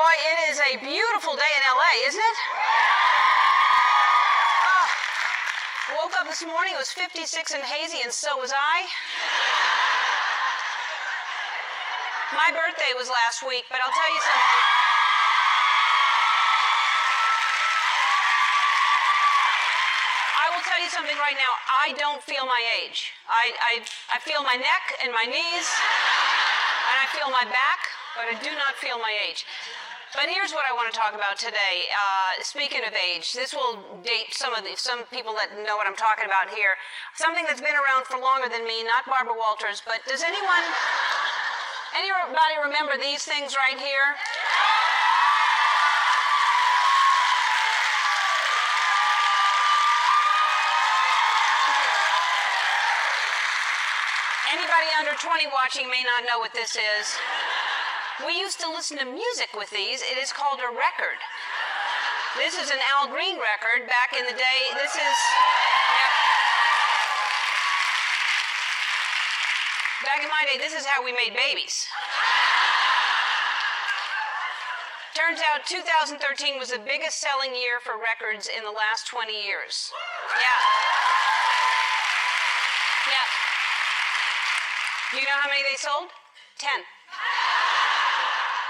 boy, it is a beautiful day in LA, isn't it? Oh, woke up this morning, it was 56 and hazy, and so was I. My birthday was last week, but I'll tell you something. I will tell you something right now. I don't feel my age. I, I, I feel my neck and my knees, and I feel my back, but I do not feel my age. But here's what I want to talk about today. Uh, speaking of age, this will date some of the, some people that know what I'm talking about here. Something that's been around for longer than me, not Barbara Walters, but does anyone anybody remember these things right here? Anybody under 20 watching may not know what this is. We used to listen to music with these. It is called a record. This is an Al Green record back in the day. This is. Back in my day, this is how we made babies. Turns out 2013 was the biggest selling year for records in the last 20 years. Yeah. Yeah. You know how many they sold? Ten.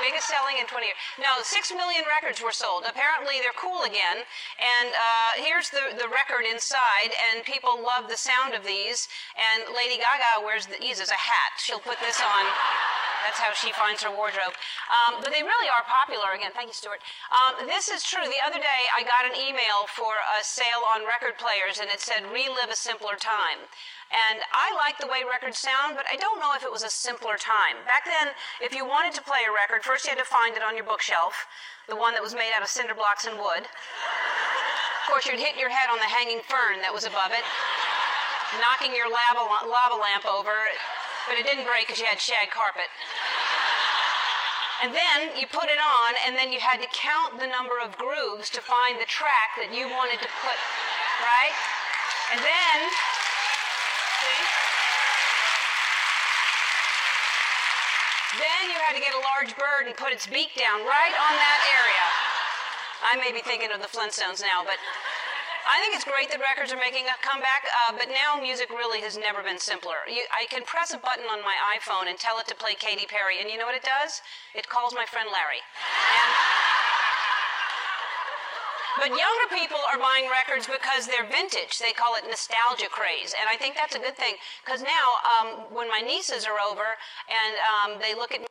Biggest selling in 20 years. No, six million records were sold. Apparently, they're cool again. And uh, here's the, the record inside, and people love the sound of these. And Lady Gaga wears these as a hat. She'll put this on. That's how she finds her wardrobe. Um, but they really are popular again. Thank you, Stuart. Um, this is true. The other day, I got an email for a sale on record players, and it said "Relive a Simpler Time." And I like the way records sound, but I don't know if it was a simpler time. Back then, if you wanted to play a record, first you had to find it on your bookshelf, the one that was made out of cinder blocks and wood. Of course, you'd hit your head on the hanging fern that was above it, knocking your lava, lava lamp over, but it didn't break because you had shag carpet. And then you put it on, and then you had to count the number of grooves to find the track that you wanted to put, right? And then see? then you had to get a large bird and put its beak down right on that area. I may be thinking of the Flintstones now, but I think it's great that records are making a comeback, uh, but now music really has never been simpler. You, I can press a button on my iPhone and tell it to play Katy Perry, and you know what it does? It calls my friend Larry. And but younger people are buying records because they're vintage. They call it nostalgia craze. And I think that's a good thing because now, um, when my nieces are over and um, they look at